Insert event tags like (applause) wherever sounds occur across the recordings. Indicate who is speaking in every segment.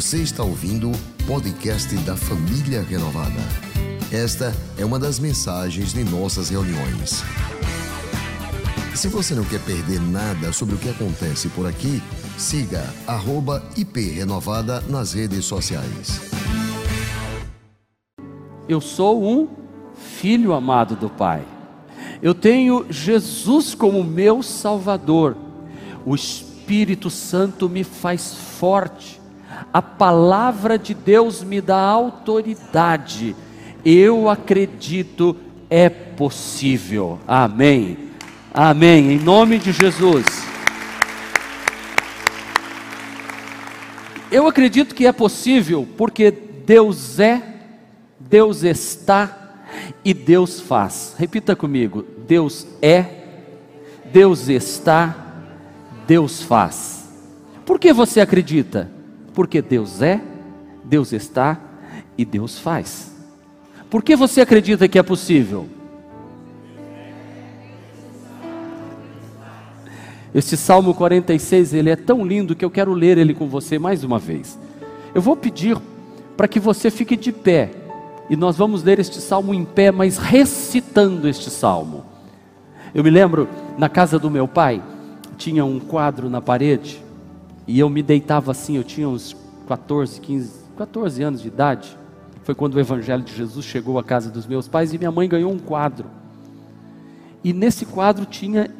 Speaker 1: Você está ouvindo o podcast da Família Renovada. Esta é uma das mensagens de nossas reuniões. Se você não quer perder nada sobre o que acontece por aqui, siga @iprenovada nas redes sociais.
Speaker 2: Eu sou um filho amado do Pai. Eu tenho Jesus como meu Salvador. O Espírito Santo me faz forte. A palavra de Deus me dá autoridade. Eu acredito, é possível. Amém. Amém. Em nome de Jesus. Eu acredito que é possível porque Deus é, Deus está e Deus faz. Repita comigo: Deus é, Deus está, Deus faz. Por que você acredita? Porque Deus é, Deus está e Deus faz. Por que você acredita que é possível? Este Salmo 46, ele é tão lindo que eu quero ler ele com você mais uma vez. Eu vou pedir para que você fique de pé e nós vamos ler este salmo em pé, mas recitando este salmo. Eu me lembro, na casa do meu pai, tinha um quadro na parede, e eu me deitava assim, eu tinha uns 14, 15, 14 anos de idade. Foi quando o Evangelho de Jesus chegou à casa dos meus pais e minha mãe ganhou um quadro. E nesse quadro tinha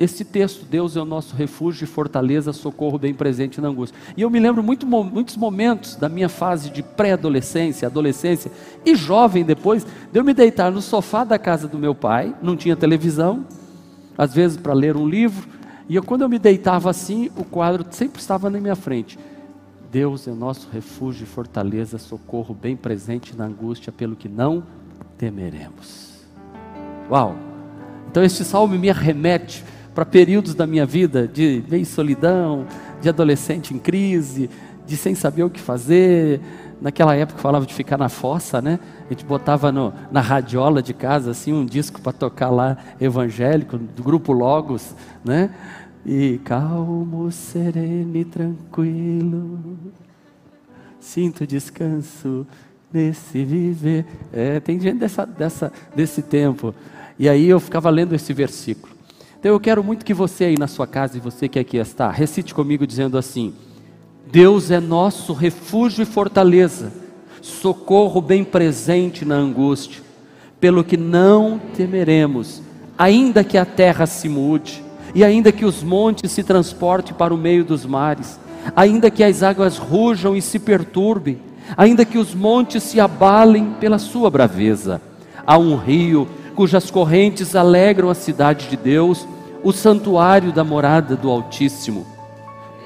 Speaker 2: esse texto: Deus é o nosso refúgio e fortaleza, socorro bem presente na angústia. E eu me lembro muito, muitos momentos da minha fase de pré-adolescência, adolescência e jovem depois, de eu me deitar no sofá da casa do meu pai, não tinha televisão, às vezes para ler um livro, e eu, quando eu me deitava assim, o quadro sempre estava na minha frente. Deus é nosso refúgio e fortaleza, socorro bem presente na angústia, pelo que não temeremos. Uau! Então este salmo me remete para períodos da minha vida de meio solidão, de adolescente em crise, de sem saber o que fazer. Naquela época falava de ficar na fossa, né? A gente botava no, na radiola de casa assim um disco para tocar lá evangélico do grupo Logos, né? E calmo, sereno e tranquilo, sinto descanso nesse viver. É, tem gente dessa, dessa, desse tempo. E aí eu ficava lendo esse versículo. Então eu quero muito que você aí na sua casa e você que aqui está, recite comigo dizendo assim: Deus é nosso refúgio e fortaleza, socorro bem presente na angústia, pelo que não temeremos, ainda que a terra se mude, e ainda que os montes se transportem para o meio dos mares, ainda que as águas rujam e se perturbem, ainda que os montes se abalem pela sua braveza. Há um rio cujas correntes alegram a cidade de Deus, o santuário da morada do Altíssimo.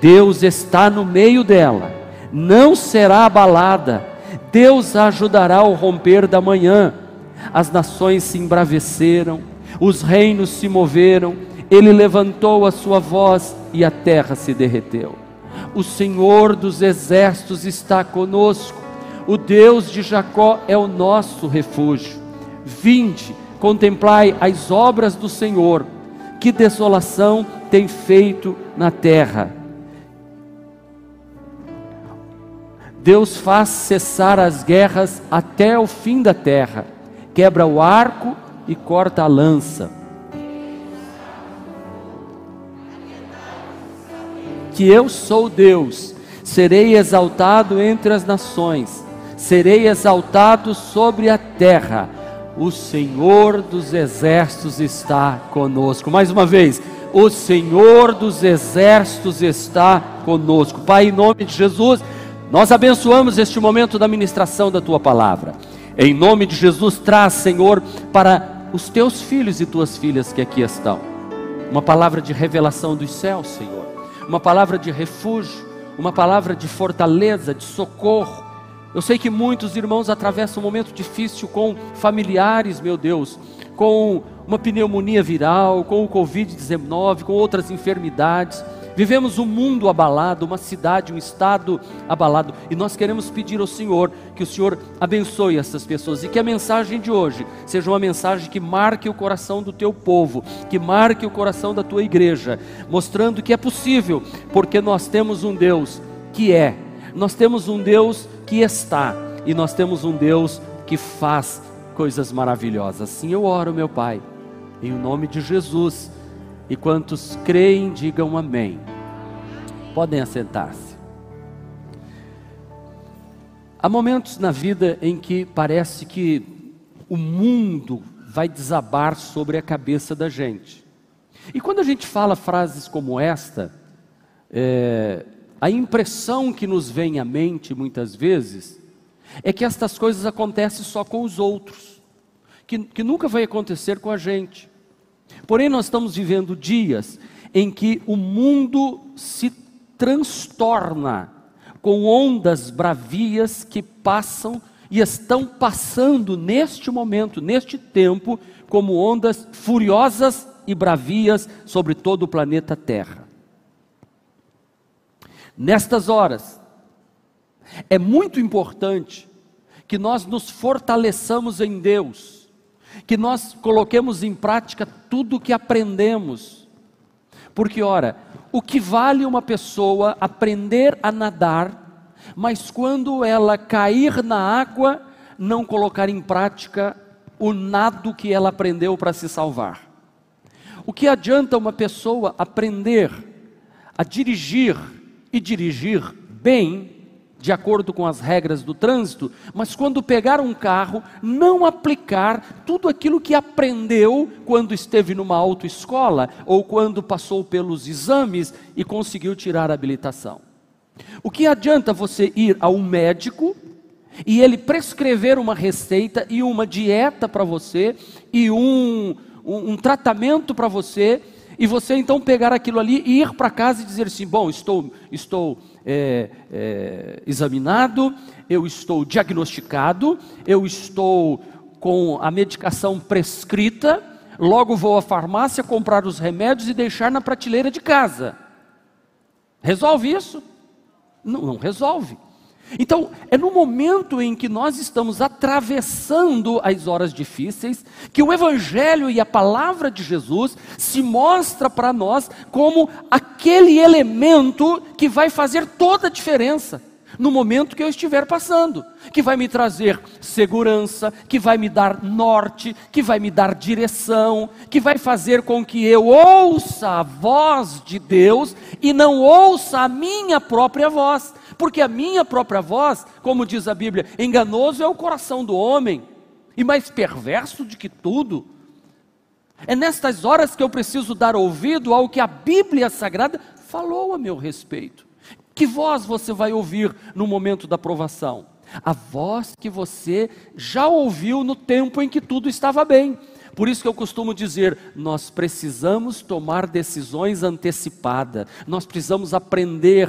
Speaker 2: Deus está no meio dela, não será abalada, Deus a ajudará ao romper da manhã. As nações se embraveceram, os reinos se moveram, ele levantou a sua voz e a terra se derreteu. O Senhor dos exércitos está conosco, o Deus de Jacó é o nosso refúgio. Vinde, contemplai as obras do Senhor, que desolação tem feito na terra. Deus faz cessar as guerras até o fim da terra, quebra o arco e corta a lança. Que eu sou Deus, serei exaltado entre as nações, serei exaltado sobre a terra o Senhor dos exércitos está conosco. Mais uma vez, o Senhor dos exércitos está conosco. Pai, em nome de Jesus, nós abençoamos este momento da ministração da tua palavra. Em nome de Jesus, traz, Senhor, para os teus filhos e tuas filhas que aqui estão, uma palavra de revelação dos céus, Senhor, uma palavra de refúgio, uma palavra de fortaleza, de socorro eu sei que muitos irmãos atravessam um momento difícil com familiares, meu Deus, com uma pneumonia viral, com o Covid-19, com outras enfermidades. Vivemos um mundo abalado, uma cidade, um estado abalado, e nós queremos pedir ao Senhor que o Senhor abençoe essas pessoas e que a mensagem de hoje seja uma mensagem que marque o coração do teu povo, que marque o coração da tua igreja, mostrando que é possível, porque nós temos um Deus que é Nós temos um Deus que está e nós temos um Deus que faz coisas maravilhosas. Assim eu oro, meu Pai, em nome de Jesus. E quantos creem, digam amém. Podem assentar-se. Há momentos na vida em que parece que o mundo vai desabar sobre a cabeça da gente. E quando a gente fala frases como esta, é, a impressão que nos vem à mente muitas vezes é que estas coisas acontecem só com os outros, que, que nunca vai acontecer com a gente. Porém, nós estamos vivendo dias em que o mundo se transtorna com ondas bravias que passam e estão passando neste momento, neste tempo, como ondas furiosas e bravias sobre todo o planeta Terra. Nestas horas, é muito importante que nós nos fortaleçamos em Deus, que nós coloquemos em prática tudo o que aprendemos. Porque, ora, o que vale uma pessoa aprender a nadar, mas quando ela cair na água, não colocar em prática o nado que ela aprendeu para se salvar? O que adianta uma pessoa aprender a dirigir e dirigir bem, de acordo com as regras do trânsito, mas quando pegar um carro, não aplicar tudo aquilo que aprendeu quando esteve numa autoescola ou quando passou pelos exames e conseguiu tirar a habilitação. O que adianta você ir a um médico e ele prescrever uma receita e uma dieta para você e um, um, um tratamento para você e você então pegar aquilo ali e ir para casa e dizer assim: bom, estou, estou é, é, examinado, eu estou diagnosticado, eu estou com a medicação prescrita, logo vou à farmácia comprar os remédios e deixar na prateleira de casa. Resolve isso? Não, não resolve. Então, é no momento em que nós estamos atravessando as horas difíceis que o Evangelho e a palavra de Jesus se mostra para nós como aquele elemento que vai fazer toda a diferença no momento que eu estiver passando, que vai me trazer segurança, que vai me dar norte, que vai me dar direção, que vai fazer com que eu ouça a voz de Deus e não ouça a minha própria voz porque a minha própria voz, como diz a Bíblia, enganoso é o coração do homem e mais perverso de que tudo. É nestas horas que eu preciso dar ouvido ao que a Bíblia Sagrada falou a meu respeito. Que voz você vai ouvir no momento da provação? A voz que você já ouviu no tempo em que tudo estava bem. Por isso que eu costumo dizer, nós precisamos tomar decisões antecipadas, nós precisamos aprender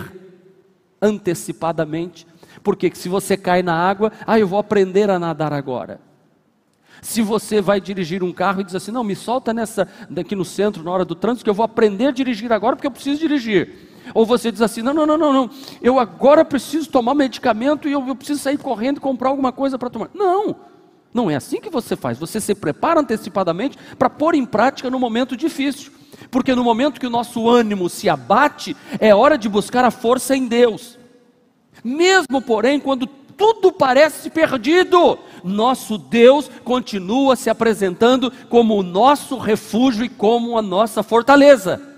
Speaker 2: antecipadamente. Porque se você cai na água, ah, eu vou aprender a nadar agora. Se você vai dirigir um carro e diz assim, não, me solta nessa daqui no centro na hora do trânsito que eu vou aprender a dirigir agora porque eu preciso dirigir. Ou você diz assim, não, não, não, não, não, eu agora preciso tomar medicamento e eu, eu preciso sair correndo e comprar alguma coisa para tomar. Não, não é assim que você faz. Você se prepara antecipadamente para pôr em prática no momento difícil. Porque no momento que o nosso ânimo se abate, é hora de buscar a força em Deus. Mesmo, porém, quando tudo parece perdido, nosso Deus continua se apresentando como o nosso refúgio e como a nossa fortaleza.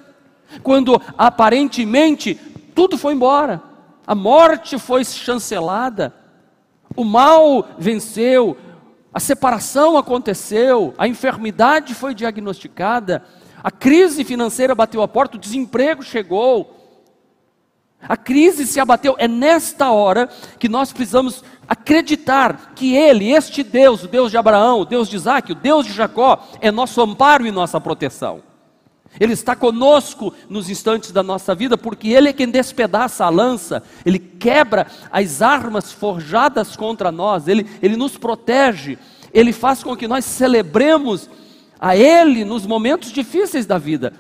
Speaker 2: Quando aparentemente tudo foi embora, a morte foi chancelada, o mal venceu, a separação aconteceu, a enfermidade foi diagnosticada, a crise financeira bateu a porta, o desemprego chegou, a crise se abateu. É nesta hora que nós precisamos acreditar que Ele, este Deus, o Deus de Abraão, o Deus de Isaac, o Deus de Jacó, é nosso amparo e nossa proteção. Ele está conosco nos instantes da nossa vida, porque Ele é quem despedaça a lança, Ele quebra as armas forjadas contra nós, Ele, Ele nos protege, Ele faz com que nós celebremos a Ele nos momentos difíceis da vida.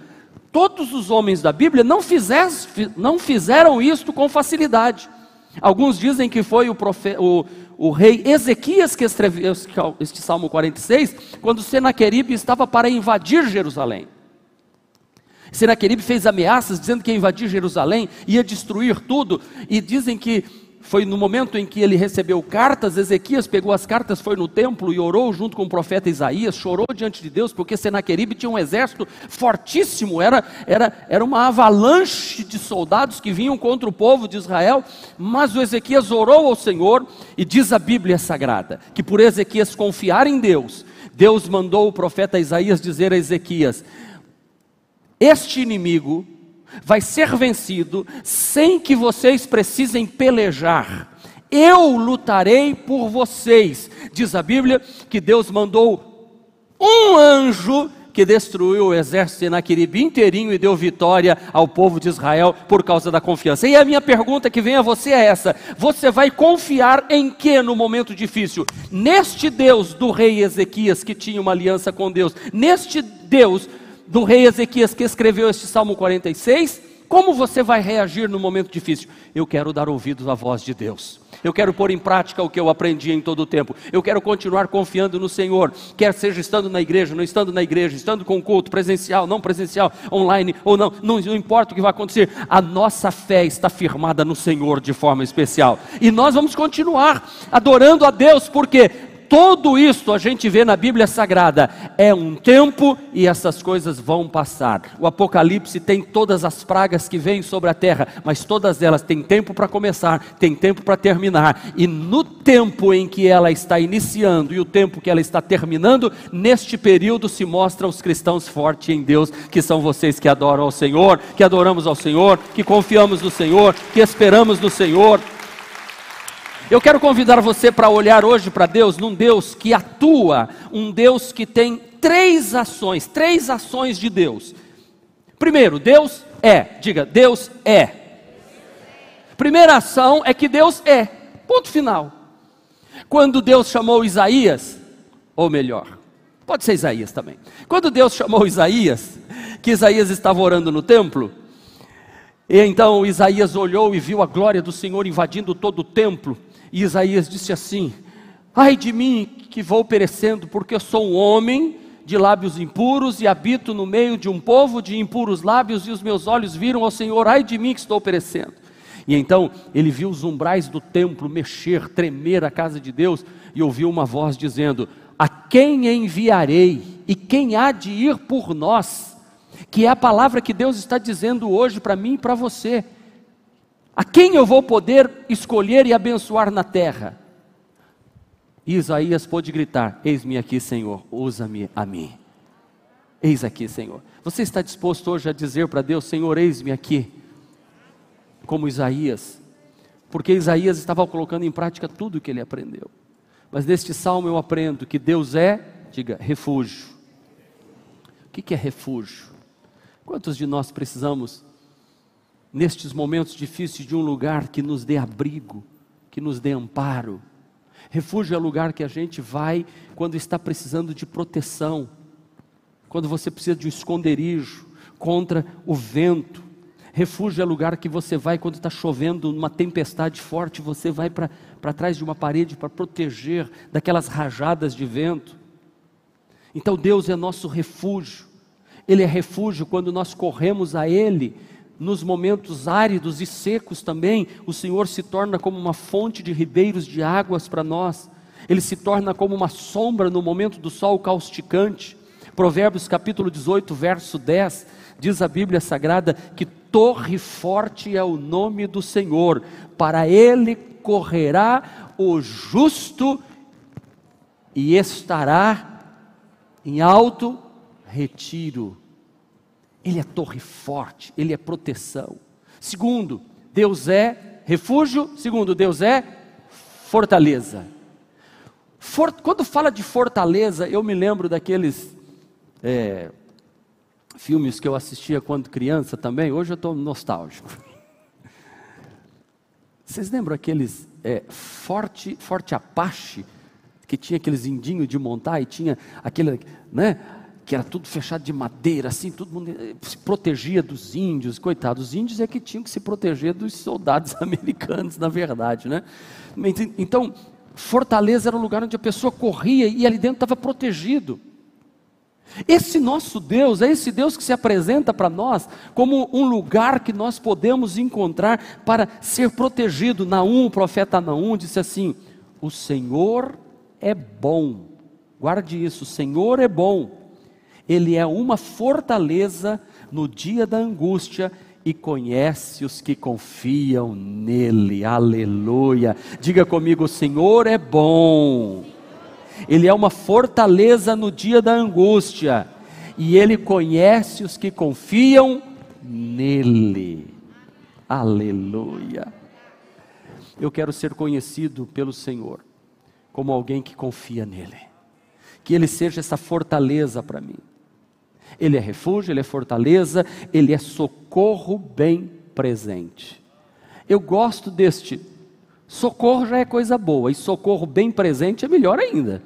Speaker 2: Todos os homens da Bíblia não, fizes, não fizeram isto com facilidade. Alguns dizem que foi o, profe, o, o rei Ezequias que escreveu este Salmo 46, quando Senaqueribe estava para invadir Jerusalém. Senaqueribe fez ameaças dizendo que ia invadir Jerusalém, ia destruir tudo, e dizem que foi no momento em que ele recebeu cartas, Ezequias pegou as cartas, foi no templo e orou junto com o profeta Isaías, chorou diante de Deus, porque Senaqueribe tinha um exército fortíssimo, era, era, era uma avalanche de soldados que vinham contra o povo de Israel, mas o Ezequias orou ao Senhor, e diz a Bíblia Sagrada, que por Ezequias confiar em Deus, Deus mandou o profeta Isaías dizer a Ezequias: Este inimigo vai ser vencido sem que vocês precisem pelejar. Eu lutarei por vocês. Diz a Bíblia que Deus mandou um anjo que destruiu o exército de Senaqueribe inteirinho e deu vitória ao povo de Israel por causa da confiança. E a minha pergunta que vem a você é essa: você vai confiar em que no momento difícil? Neste Deus do rei Ezequias que tinha uma aliança com Deus, neste Deus do rei Ezequias que escreveu este Salmo 46, como você vai reagir no momento difícil? Eu quero dar ouvidos à voz de Deus. Eu quero pôr em prática o que eu aprendi em todo o tempo. Eu quero continuar confiando no Senhor, quer seja estando na igreja, não estando na igreja, estando com culto presencial, não presencial, online ou não, não, não importa o que vai acontecer. A nossa fé está firmada no Senhor de forma especial. E nós vamos continuar adorando a Deus, porque tudo isso a gente vê na Bíblia Sagrada. É um tempo e essas coisas vão passar. O Apocalipse tem todas as pragas que vêm sobre a terra, mas todas elas têm tempo para começar, tem tempo para terminar. E no tempo em que ela está iniciando e o tempo que ela está terminando, neste período se mostra os cristãos fortes em Deus, que são vocês que adoram ao Senhor, que adoramos ao Senhor, que confiamos no Senhor, que esperamos no Senhor. Eu quero convidar você para olhar hoje para Deus, num Deus que atua, um Deus que tem três ações, três ações de Deus. Primeiro, Deus é, diga, Deus é. Primeira ação é que Deus é, ponto final. Quando Deus chamou Isaías, ou melhor, pode ser Isaías também. Quando Deus chamou Isaías, que Isaías estava orando no templo, e então Isaías olhou e viu a glória do Senhor invadindo todo o templo. E Isaías disse assim: Ai de mim que vou perecendo, porque eu sou um homem de lábios impuros e habito no meio de um povo de impuros lábios, e os meus olhos viram ao Senhor, ai de mim que estou perecendo. E então ele viu os umbrais do templo mexer, tremer a casa de Deus, e ouviu uma voz dizendo: A quem enviarei? E quem há de ir por nós? Que é a palavra que Deus está dizendo hoje para mim e para você. A quem eu vou poder escolher e abençoar na terra? E Isaías pôde gritar: Eis-me aqui, Senhor, usa-me a mim. Eis aqui, Senhor. Você está disposto hoje a dizer para Deus: Senhor, eis-me aqui? Como Isaías, porque Isaías estava colocando em prática tudo o que ele aprendeu. Mas neste salmo eu aprendo que Deus é, diga, refúgio. O que é refúgio? Quantos de nós precisamos nestes momentos difíceis, de um lugar que nos dê abrigo, que nos dê amparo. Refúgio é lugar que a gente vai quando está precisando de proteção, quando você precisa de um esconderijo contra o vento. Refúgio é lugar que você vai quando está chovendo, numa tempestade forte, você vai para trás de uma parede para proteger daquelas rajadas de vento. Então Deus é nosso refúgio. Ele é refúgio quando nós corremos a Ele nos momentos áridos e secos também, o Senhor se torna como uma fonte de ribeiros de águas para nós. Ele se torna como uma sombra no momento do sol causticante. Provérbios capítulo 18, verso 10, diz a Bíblia Sagrada que torre forte é o nome do Senhor, para ele correrá o justo e estará em alto retiro. Ele é torre forte, ele é proteção. Segundo, Deus é refúgio. Segundo, Deus é fortaleza. For, quando fala de fortaleza, eu me lembro daqueles é, filmes que eu assistia quando criança também. Hoje eu estou nostálgico. (laughs) Vocês lembram aqueles é, Forte, Forte Apache, que tinha aqueles indinhos de montar e tinha aquele, né? Que era tudo fechado de madeira, assim, todo mundo eh, se protegia dos índios, coitados, os índios é que tinham que se proteger dos soldados (laughs) americanos, na verdade, né? Então, Fortaleza era o lugar onde a pessoa corria e ali dentro estava protegido. Esse nosso Deus é esse Deus que se apresenta para nós como um lugar que nós podemos encontrar para ser protegido. Naum, o profeta Naum, disse assim: O Senhor é bom, guarde isso, o Senhor é bom, Ele é uma fortaleza no dia da angústia e conhece os que confiam nele, aleluia. Diga comigo: o Senhor é bom ele é uma fortaleza no dia da angústia, e ele conhece os que confiam nele. Aleluia. Eu quero ser conhecido pelo Senhor como alguém que confia nele. Que ele seja essa fortaleza para mim. Ele é refúgio, ele é fortaleza, ele é socorro bem presente. Eu gosto deste Socorro já é coisa boa, e socorro bem presente é melhor ainda.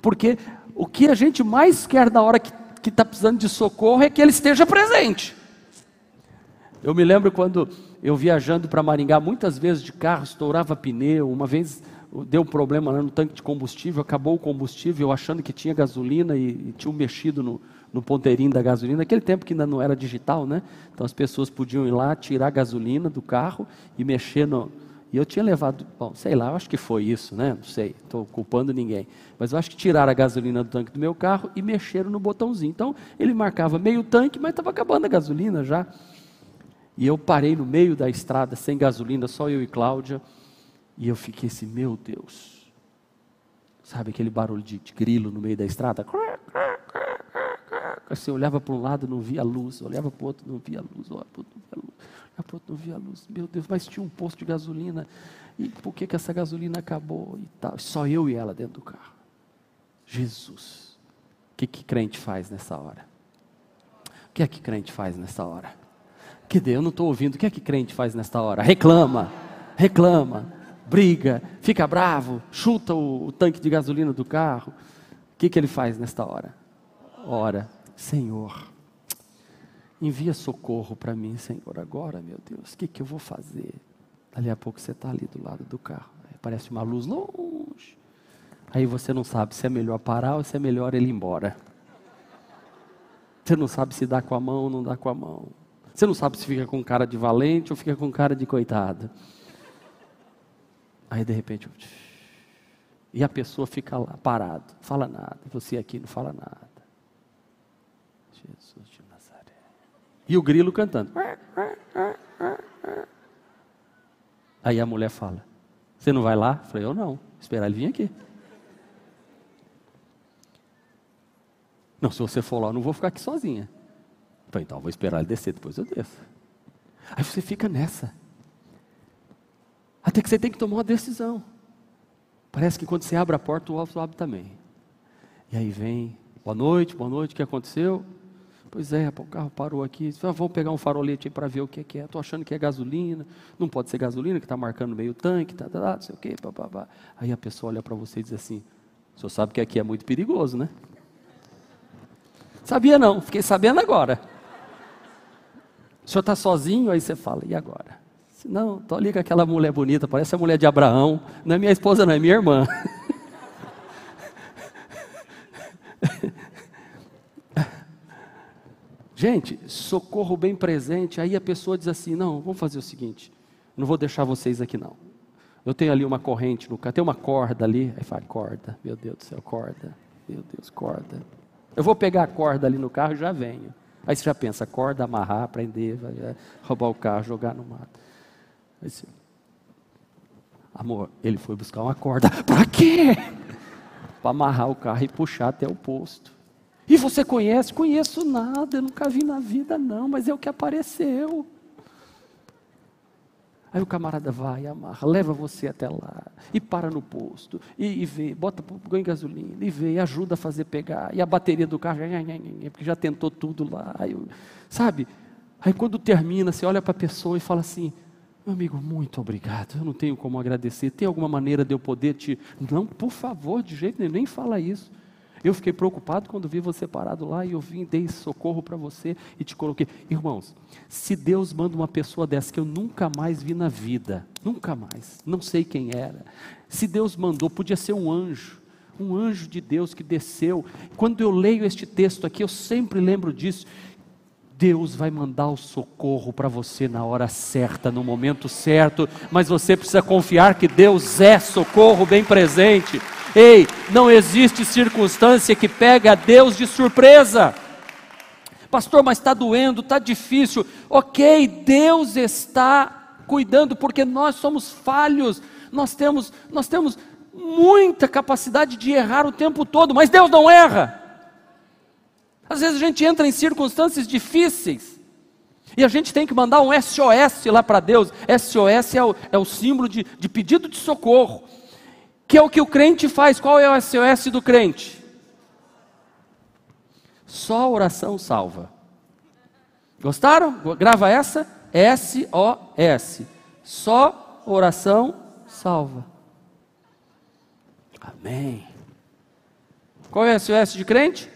Speaker 2: Porque o que a gente mais quer na hora que está precisando de socorro é que ele esteja presente. Eu me lembro quando eu viajando para Maringá, muitas vezes de carro, estourava pneu, uma vez deu um problema no tanque de combustível, acabou o combustível, eu achando que tinha gasolina e, e tinha mexido no, no ponteirinho da gasolina, naquele tempo que ainda não era digital, né? Então as pessoas podiam ir lá, tirar a gasolina do carro e mexer no, e eu tinha levado, bom, sei lá, eu acho que foi isso, né? Não sei, estou culpando ninguém. Mas eu acho que tiraram a gasolina do tanque do meu carro e mexeram no botãozinho. Então, ele marcava meio tanque, mas estava acabando a gasolina já. E eu parei no meio da estrada, sem gasolina, só eu e Cláudia. E eu fiquei assim, meu Deus. Sabe aquele barulho de, de grilo no meio da estrada? Assim, olhava para um lado, não via luz. Olhava para o outro, não via luz. Olhava para o outro, não via luz pronto, não via luz. Meu Deus, mas tinha um posto de gasolina. E por que, que essa gasolina acabou? E tal. Só eu e ela dentro do carro. Jesus. O que, que crente faz nessa hora? O que é que crente faz nessa hora? Que Deus, eu não estou ouvindo. O que é que crente faz nessa hora? Reclama, reclama, briga, fica bravo, chuta o, o tanque de gasolina do carro. O que, que ele faz nesta hora? Ora, Senhor, Envia socorro para mim, Senhor, agora, meu Deus, o que, que eu vou fazer? Dali a pouco você está ali do lado do carro, parece uma luz longe. Aí você não sabe se é melhor parar ou se é melhor ele ir embora. Você não sabe se dá com a mão ou não dá com a mão. Você não sabe se fica com cara de valente ou fica com cara de coitado. Aí de repente, e a pessoa fica lá, parado, fala nada. Você aqui não fala nada. Jesus de e o grilo cantando. Aí a mulher fala: Você não vai lá? Eu falei: Eu não, esperar ele vir aqui. Não, se você for lá, eu não vou ficar aqui sozinha. Eu falei, então eu vou esperar ele descer, depois eu desço. Aí você fica nessa. Até que você tem que tomar uma decisão. Parece que quando você abre a porta, o outro abre também. E aí vem, boa noite, boa noite, o que aconteceu? Pois é, o carro parou aqui. Ah, vamos pegar um farolete para ver o que é que é. Estou achando que é gasolina. Não pode ser gasolina, que está marcando meio tanque, tá, tá, tá, não sei o quê. Pá, pá, pá. Aí a pessoa olha para você e diz assim: o senhor sabe que aqui é muito perigoso, né? Sabia não, fiquei sabendo agora. O senhor está sozinho, aí você fala, e agora? Não, estou ali com aquela mulher bonita, parece a mulher de Abraão. Não é minha esposa, não, é minha irmã. (laughs) Gente, socorro bem presente. Aí a pessoa diz assim: não, vamos fazer o seguinte, não vou deixar vocês aqui não. Eu tenho ali uma corrente no carro, tem uma corda ali. Aí fala, corda, meu Deus do céu, corda, meu Deus, corda. Eu vou pegar a corda ali no carro e já venho. Aí você já pensa, corda, amarrar, prender, roubar o carro, jogar no mato. Aí você, amor, ele foi buscar uma corda. Para quê? (laughs) Para amarrar o carro e puxar até o posto. E você conhece? Conheço nada, nunca vi na vida, não, mas é o que apareceu. Aí o camarada vai, amarra, leva você até lá, e para no posto, e, e vê, bota ganha gasolina, e vê, e ajuda a fazer pegar, e a bateria do carro, porque já tentou tudo lá, aí, sabe? Aí quando termina, você olha para a pessoa e fala assim: meu amigo, muito obrigado, eu não tenho como agradecer, tem alguma maneira de eu poder te. Não, por favor, de jeito nenhum, nem fala isso. Eu fiquei preocupado quando vi você parado lá e eu vim, dei socorro para você e te coloquei. Irmãos, se Deus manda uma pessoa dessa que eu nunca mais vi na vida, nunca mais, não sei quem era. Se Deus mandou, podia ser um anjo, um anjo de Deus que desceu. Quando eu leio este texto aqui, eu sempre lembro disso. Deus vai mandar o socorro para você na hora certa, no momento certo, mas você precisa confiar que Deus é socorro bem presente. Ei, não existe circunstância que pega Deus de surpresa. Pastor, mas está doendo, está difícil. Ok, Deus está cuidando, porque nós somos falhos, nós temos, nós temos muita capacidade de errar o tempo todo, mas Deus não erra. Às vezes a gente entra em circunstâncias difíceis e a gente tem que mandar um SOS lá para Deus. SOS é o, é o símbolo de, de pedido de socorro, que é o que o crente faz. Qual é o SOS do crente? Só a oração salva. Gostaram? Grava essa. S-O-S. Só oração salva. Amém. Qual é o SOS de crente?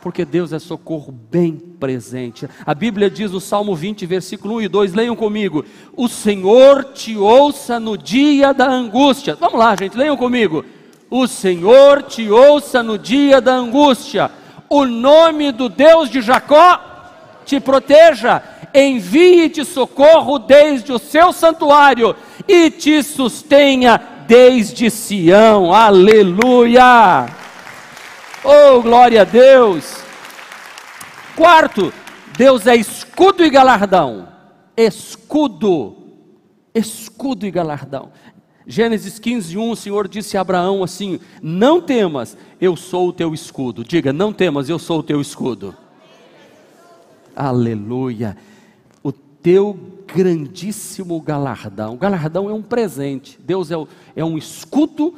Speaker 2: Porque Deus é socorro bem presente. A Bíblia diz no Salmo 20, versículo 1 e 2, leiam comigo: O Senhor te ouça no dia da angústia. Vamos lá, gente, leiam comigo. O Senhor te ouça no dia da angústia. O nome do Deus de Jacó te proteja. Envie-te socorro desde o seu santuário e te sustenha desde Sião. Aleluia! Oh, glória a Deus! Quarto, Deus é escudo e galardão. Escudo, escudo e galardão. Gênesis 15, 1, o Senhor disse a Abraão assim: Não temas, eu sou o teu escudo. Diga, não temas, eu sou o teu escudo. Aleluia. O teu grandíssimo galardão. O galardão é um presente. Deus é, o, é um escudo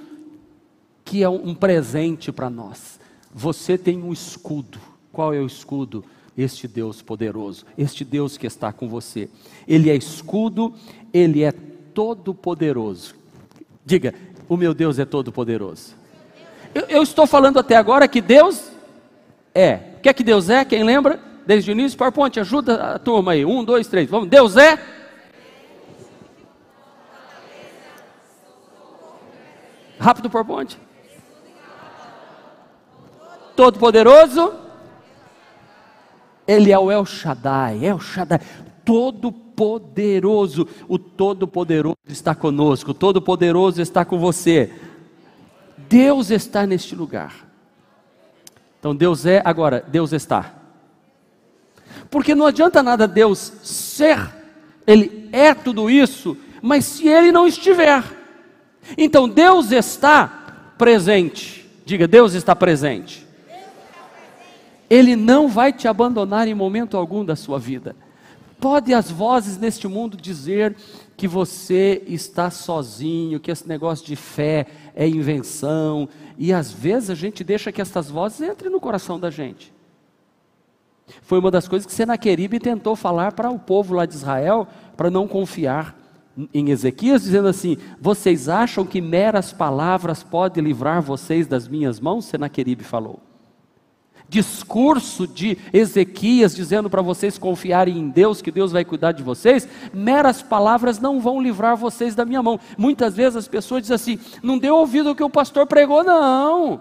Speaker 2: que é um presente para nós. Você tem um escudo. Qual é o escudo? Este Deus poderoso, este Deus que está com você. Ele é escudo, ele é todo poderoso. Diga, o meu Deus é todo poderoso. Eu, eu, estou falando até agora que Deus é. O que é que Deus é? Quem lembra? Desde o início, PowerPoint, ajuda a turma aí. Um, dois, três. Vamos. Deus é. Rápido, PowerPoint. Todo-Poderoso. Ele é o El Shaddai, El Shaddai, Todo-Poderoso. O Todo-Poderoso está conosco, o Todo-Poderoso está com você. Deus está neste lugar. Então Deus é, agora, Deus está. Porque não adianta nada Deus ser, Ele é tudo isso, mas se Ele não estiver. Então Deus está presente. Diga, Deus está presente. Ele não vai te abandonar em momento algum da sua vida. Pode as vozes neste mundo dizer que você está sozinho, que esse negócio de fé é invenção, e às vezes a gente deixa que essas vozes entrem no coração da gente. Foi uma das coisas que Senaqueribe tentou falar para o povo lá de Israel, para não confiar em Ezequias, dizendo assim: Vocês acham que meras palavras podem livrar vocês das minhas mãos? Senaqueribe falou discurso de Ezequias dizendo para vocês confiarem em Deus, que Deus vai cuidar de vocês, meras palavras não vão livrar vocês da minha mão. Muitas vezes as pessoas dizem assim: não deu ouvido ao que o pastor pregou, não.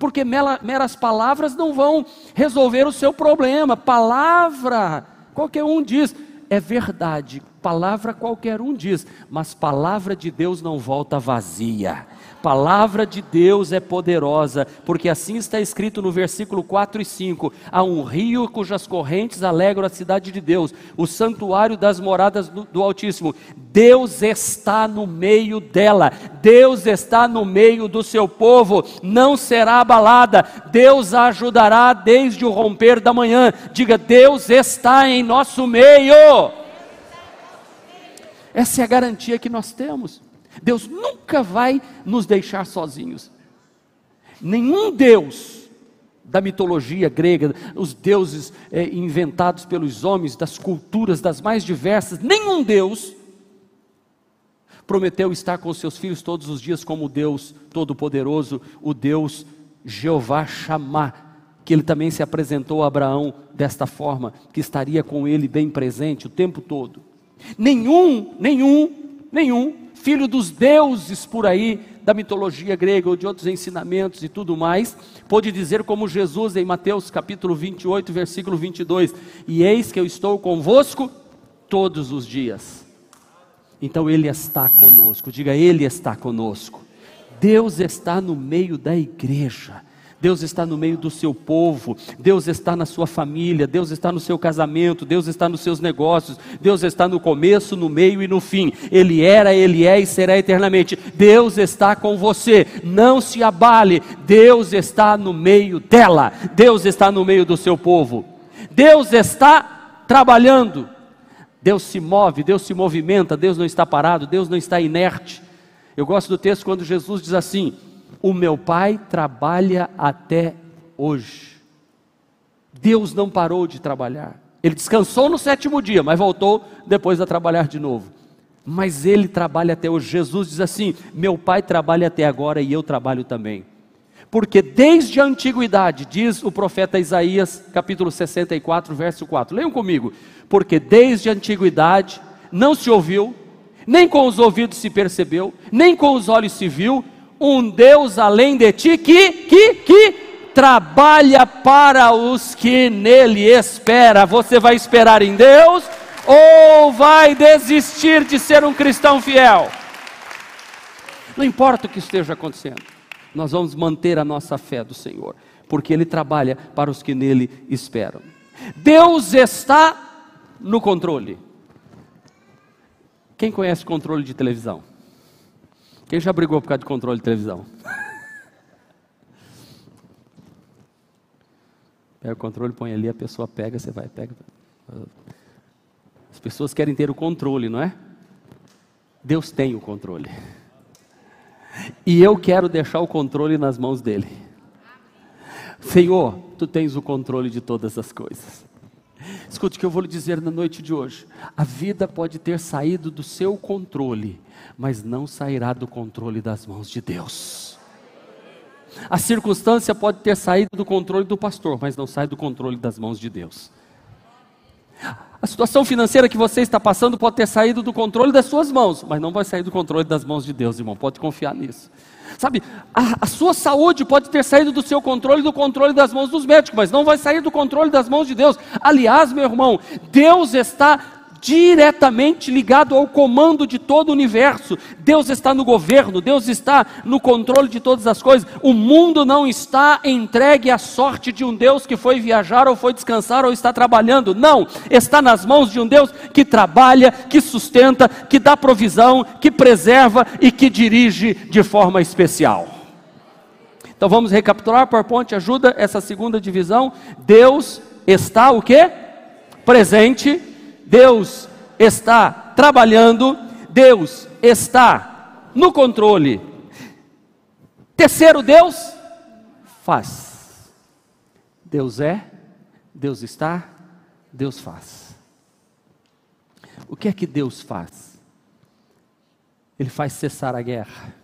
Speaker 2: Porque meras palavras não vão resolver o seu problema. Palavra, qualquer um diz, é verdade, palavra qualquer um diz, mas palavra de Deus não volta vazia palavra de Deus é poderosa, porque assim está escrito no versículo 4 e 5: há um rio cujas correntes alegram a cidade de Deus, o santuário das moradas do, do Altíssimo. Deus está no meio dela, Deus está no meio do seu povo, não será abalada, Deus a ajudará desde o romper da manhã. Diga, Deus está em nosso meio. Essa é a garantia que nós temos. Deus nunca vai nos deixar sozinhos. Nenhum Deus da mitologia grega, os deuses é, inventados pelos homens, das culturas das mais diversas, nenhum Deus prometeu estar com seus filhos todos os dias como Deus Todo-Poderoso, o Deus Jeová Chamá, que ele também se apresentou a Abraão desta forma, que estaria com ele bem presente o tempo todo. Nenhum, nenhum, nenhum filho dos deuses por aí, da mitologia grega ou de outros ensinamentos e tudo mais, pôde dizer como Jesus em Mateus capítulo 28, versículo 22: E eis que eu estou convosco todos os dias. Então Ele está conosco, diga, Ele está conosco. Deus está no meio da igreja. Deus está no meio do seu povo, Deus está na sua família, Deus está no seu casamento, Deus está nos seus negócios, Deus está no começo, no meio e no fim. Ele era, ele é e será eternamente. Deus está com você. Não se abale. Deus está no meio dela. Deus está no meio do seu povo. Deus está trabalhando. Deus se move, Deus se movimenta, Deus não está parado, Deus não está inerte. Eu gosto do texto quando Jesus diz assim: o meu pai trabalha até hoje. Deus não parou de trabalhar. Ele descansou no sétimo dia, mas voltou depois a trabalhar de novo. Mas ele trabalha até hoje. Jesus diz assim: Meu pai trabalha até agora e eu trabalho também. Porque desde a antiguidade, diz o profeta Isaías, capítulo 64, verso 4. Leiam comigo. Porque desde a antiguidade não se ouviu, nem com os ouvidos se percebeu, nem com os olhos se viu, um Deus além de ti que, que, que trabalha para os que nele espera. Você vai esperar em Deus ou vai desistir de ser um cristão fiel? Não importa o que esteja acontecendo, nós vamos manter a nossa fé do Senhor, porque Ele trabalha para os que nele esperam. Deus está no controle. Quem conhece controle de televisão? Quem já brigou por causa de controle de televisão? Pega o controle, põe ali, a pessoa pega, você vai, pega. As pessoas querem ter o controle, não é? Deus tem o controle. E eu quero deixar o controle nas mãos dele. Senhor, tu tens o controle de todas as coisas. Escute o que eu vou lhe dizer na noite de hoje. A vida pode ter saído do seu controle, mas não sairá do controle das mãos de Deus. A circunstância pode ter saído do controle do pastor, mas não sai do controle das mãos de Deus. A situação financeira que você está passando pode ter saído do controle das suas mãos, mas não vai sair do controle das mãos de Deus, irmão. Pode confiar nisso. Sabe, a, a, sua saúde pode ter saído do seu controle, do controle das mãos dos médicos, mas não vai sair do controle das mãos de Deus. Aliás, meu irmão, Deus está diretamente ligado ao comando de todo o universo. Deus está no governo, Deus está no controle de todas as coisas. O mundo não está entregue à sorte de um Deus que foi viajar ou foi descansar ou está trabalhando. Não, está nas mãos de um Deus que trabalha, que sustenta, que dá provisão, que preserva e que dirige de forma especial. Então vamos recapitular, PowerPoint ajuda essa segunda divisão. Deus está o que? Presente Deus está trabalhando, Deus está no controle. Terceiro, Deus faz. Deus é, Deus está, Deus faz. O que é que Deus faz? Ele faz cessar a guerra.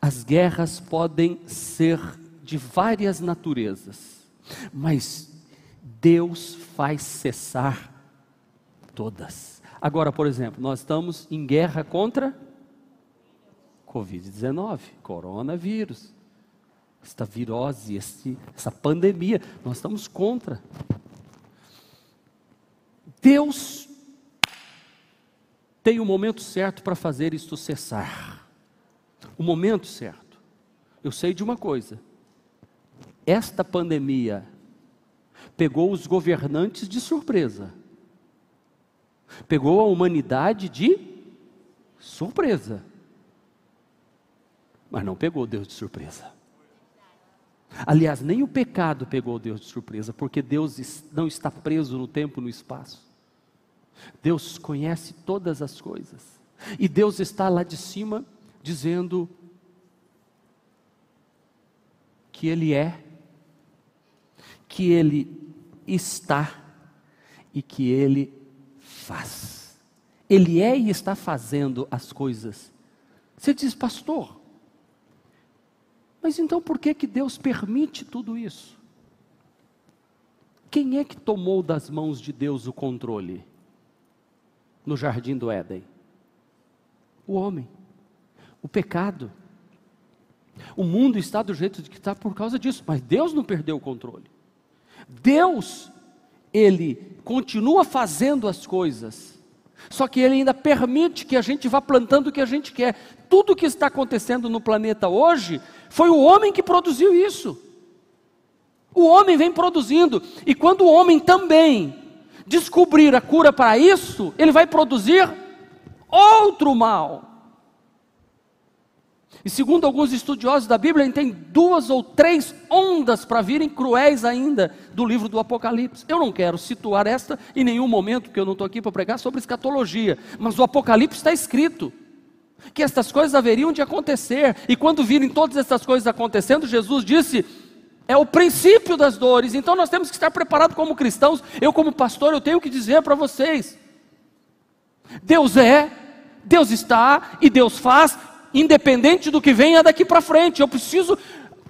Speaker 2: As guerras podem ser de várias naturezas, mas Deus faz cessar todas. Agora, por exemplo, nós estamos em guerra contra Covid-19, coronavírus, esta virose, essa pandemia, nós estamos contra. Deus tem o momento certo para fazer isto cessar. O momento certo. Eu sei de uma coisa: esta pandemia pegou os governantes de surpresa, pegou a humanidade de surpresa, mas não pegou Deus de surpresa. Aliás, nem o pecado pegou Deus de surpresa, porque Deus não está preso no tempo no espaço. Deus conhece todas as coisas. E Deus está lá de cima dizendo que Ele é, que Ele está e que Ele faz. Ele é e está fazendo as coisas. Você diz, pastor, mas então por que, que Deus permite tudo isso? Quem é que tomou das mãos de Deus o controle no jardim do Éden? O homem. O pecado. O mundo está do jeito que está por causa disso, mas Deus não perdeu o controle. Deus, Ele continua fazendo as coisas, só que Ele ainda permite que a gente vá plantando o que a gente quer. Tudo que está acontecendo no planeta hoje foi o homem que produziu isso. O homem vem produzindo, e quando o homem também descobrir a cura para isso, ele vai produzir outro mal. E segundo alguns estudiosos da Bíblia, tem duas ou três ondas para virem cruéis ainda do livro do Apocalipse. Eu não quero situar esta em nenhum momento, porque eu não estou aqui para pregar sobre escatologia, mas o Apocalipse está escrito que estas coisas haveriam de acontecer, e quando virem todas essas coisas acontecendo, Jesus disse: é o princípio das dores. Então nós temos que estar preparados como cristãos. Eu, como pastor, eu tenho que dizer para vocês: Deus é, Deus está e Deus faz, independente do que venha daqui para frente. Eu preciso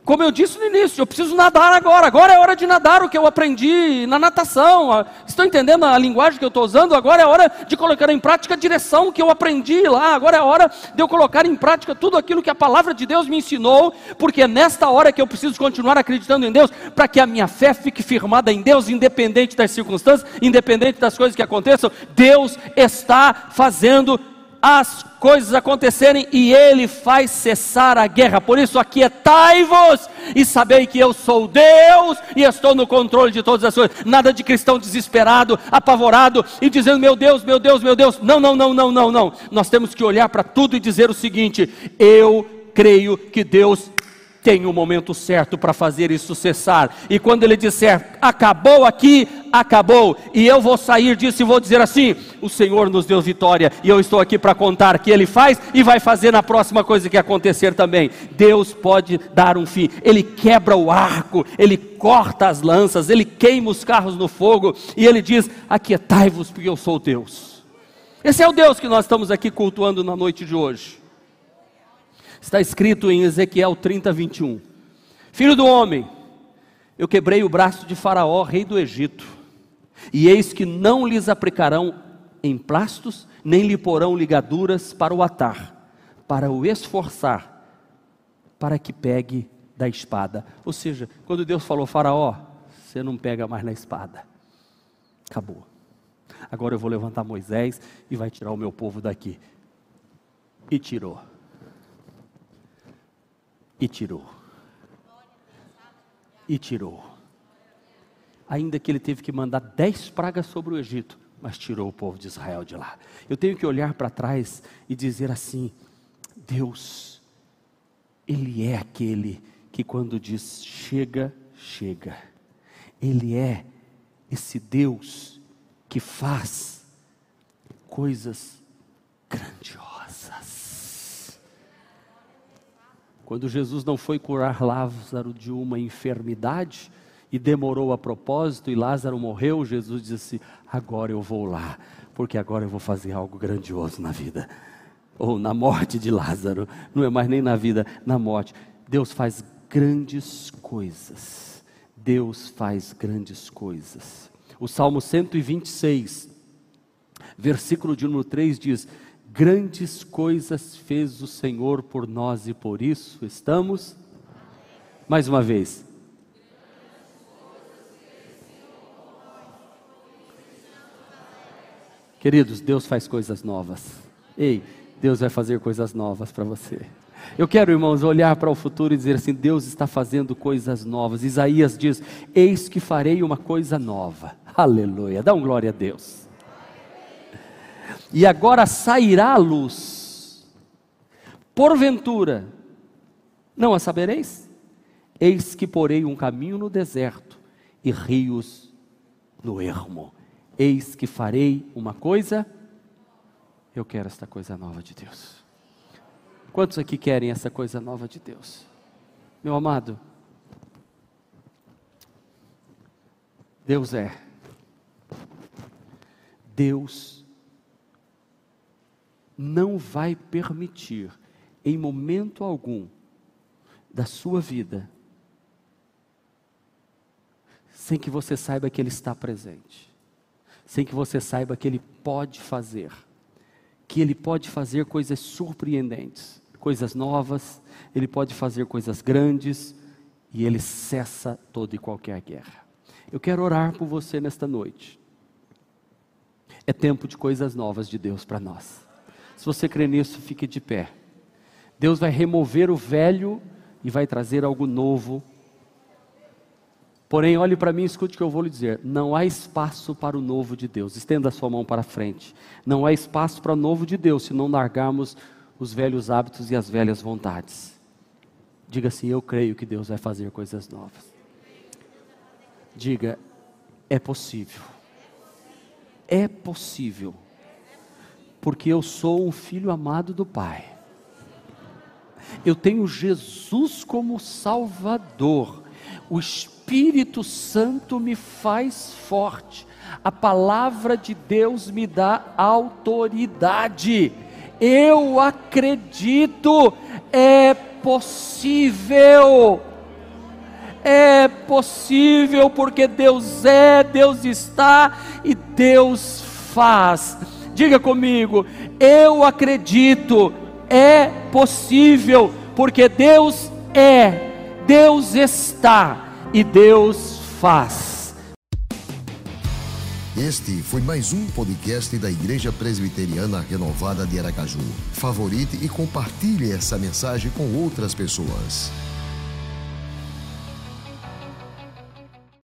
Speaker 2: como eu disse no início, eu preciso nadar agora. Agora é hora de nadar o que eu aprendi na natação. Estão entendendo a linguagem que eu estou usando? Agora é hora de colocar em prática a direção que eu aprendi lá. Agora é hora de eu colocar em prática tudo aquilo que a palavra de Deus me ensinou, porque é nesta hora que eu preciso continuar acreditando em Deus, para que a minha fé fique firmada em Deus, independente das circunstâncias, independente das coisas que aconteçam. Deus está fazendo as coisas acontecerem e ele faz cessar a guerra. Por isso, aquietai-vos e sabei que eu sou Deus e estou no controle de todas as coisas. Nada de cristão desesperado, apavorado e dizendo: Meu Deus, meu Deus, meu Deus. Não, não, não, não, não, não. Nós temos que olhar para tudo e dizer o seguinte: Eu creio que Deus tem o um momento certo para fazer isso cessar. E quando ele disser, acabou aqui, acabou, e eu vou sair disso e vou dizer assim: o Senhor nos deu vitória, e eu estou aqui para contar que ele faz e vai fazer na próxima coisa que acontecer também. Deus pode dar um fim, ele quebra o arco, ele corta as lanças, ele queima os carros no fogo, e ele diz: Aquietai-vos, porque eu sou Deus. Esse é o Deus que nós estamos aqui cultuando na noite de hoje. Está escrito em Ezequiel 30, 21. Filho do homem, eu quebrei o braço de Faraó, rei do Egito, e eis que não lhes aplicarão emplastos, nem lhe porão ligaduras para o atar, para o esforçar, para que pegue da espada. Ou seja, quando Deus falou, Faraó, você não pega mais na espada. Acabou. Agora eu vou levantar Moisés e vai tirar o meu povo daqui. E tirou e tirou. E tirou. Ainda que ele teve que mandar dez pragas sobre o Egito, mas tirou o povo de Israel de lá. Eu tenho que olhar para trás e dizer assim: Deus, Ele é aquele que quando diz chega, chega. Ele é esse Deus que faz coisas Quando Jesus não foi curar Lázaro de uma enfermidade e demorou a propósito e Lázaro morreu, Jesus disse: Agora eu vou lá, porque agora eu vou fazer algo grandioso na vida. Ou na morte de Lázaro, não é mais nem na vida, na morte. Deus faz grandes coisas. Deus faz grandes coisas. O Salmo 126, versículo de número 3 diz: Grandes coisas fez o Senhor por nós e por isso estamos. Mais uma vez. Queridos, Deus faz coisas novas. Ei, Deus vai fazer coisas novas para você. Eu quero, irmãos, olhar para o futuro e dizer assim: Deus está fazendo coisas novas. Isaías diz: Eis que farei uma coisa nova. Aleluia. Dá um glória a Deus e agora sairá a luz. Porventura, não a sabereis? Eis que porei um caminho no deserto e rios no ermo. Eis que farei uma coisa. Eu quero esta coisa nova de Deus. Quantos aqui querem essa coisa nova de Deus? Meu amado, Deus é. Deus não vai permitir, em momento algum da sua vida, sem que você saiba que Ele está presente, sem que você saiba que Ele pode fazer, que Ele pode fazer coisas surpreendentes. coisas novas, Ele pode fazer coisas grandes e Ele cessa toda e qualquer guerra. Eu quero orar por você nesta noite. É tempo de coisas novas de Deus para nós. Se você crê nisso, fique de pé. Deus vai remover o velho e vai trazer algo novo. Porém, olhe para mim e escute o que eu vou lhe dizer. Não há espaço para o novo de Deus. Estenda a sua mão para frente. Não há espaço para o novo de Deus se não largarmos os velhos hábitos e as velhas vontades. Diga assim: Eu creio que Deus vai fazer coisas novas. Diga: É possível. É possível. Porque eu sou um filho amado do Pai. Eu tenho Jesus como Salvador. O Espírito Santo me faz forte. A palavra de Deus me dá autoridade. Eu acredito, é possível. É possível porque Deus é, Deus está e Deus faz. Diga comigo, eu acredito, é possível porque Deus é, Deus está e Deus faz.
Speaker 1: Este foi mais um podcast da Igreja Presbiteriana Renovada de Aracaju. Favorite e compartilhe essa mensagem com outras pessoas.